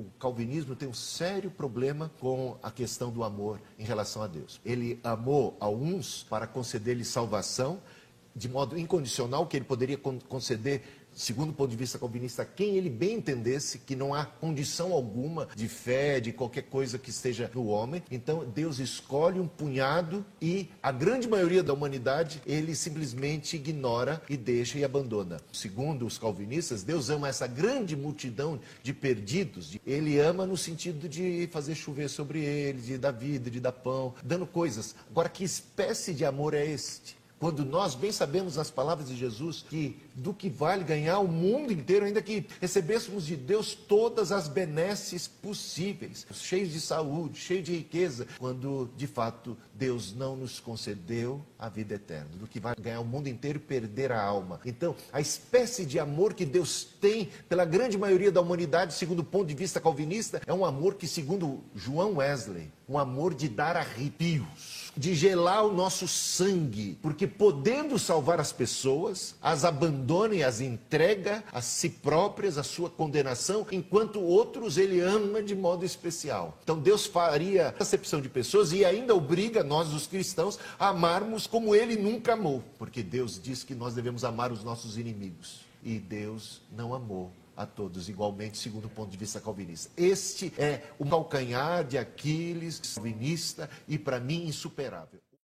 O calvinismo tem um sério problema com a questão do amor em relação a Deus. Ele amou a uns para conceder-lhes salvação de modo incondicional, que ele poderia conceder segundo o ponto de vista calvinista, quem ele bem entendesse que não há condição alguma de fé, de qualquer coisa que esteja no homem. Então Deus escolhe um punhado e a grande maioria da humanidade ele simplesmente ignora e deixa e abandona. Segundo os calvinistas, Deus ama essa grande multidão de perdidos. Ele ama no sentido de fazer chover sobre eles, de dar vida, de dar pão, dando coisas. Agora, que espécie de amor é este? Quando nós bem sabemos nas palavras de Jesus que do que vale ganhar o mundo inteiro, ainda que recebêssemos de Deus todas as benesses possíveis, cheios de saúde, cheios de riqueza, quando de fato Deus não nos concedeu a vida eterna, do que vale ganhar o mundo inteiro e perder a alma. Então, a espécie de amor que Deus tem pela grande maioria da humanidade, segundo o ponto de vista calvinista, é um amor que, segundo João Wesley, um amor de dar arrepios de gelar o nosso sangue, porque podendo salvar as pessoas, as abandona e as entrega a si próprias, a sua condenação, enquanto outros ele ama de modo especial. Então Deus faria acepção de pessoas e ainda obriga nós, os cristãos, a amarmos como ele nunca amou, porque Deus diz que nós devemos amar os nossos inimigos. E Deus não amou a todos igualmente, segundo o ponto de vista calvinista. Este é o calcanhar de Aquiles calvinista e, para mim, insuperável.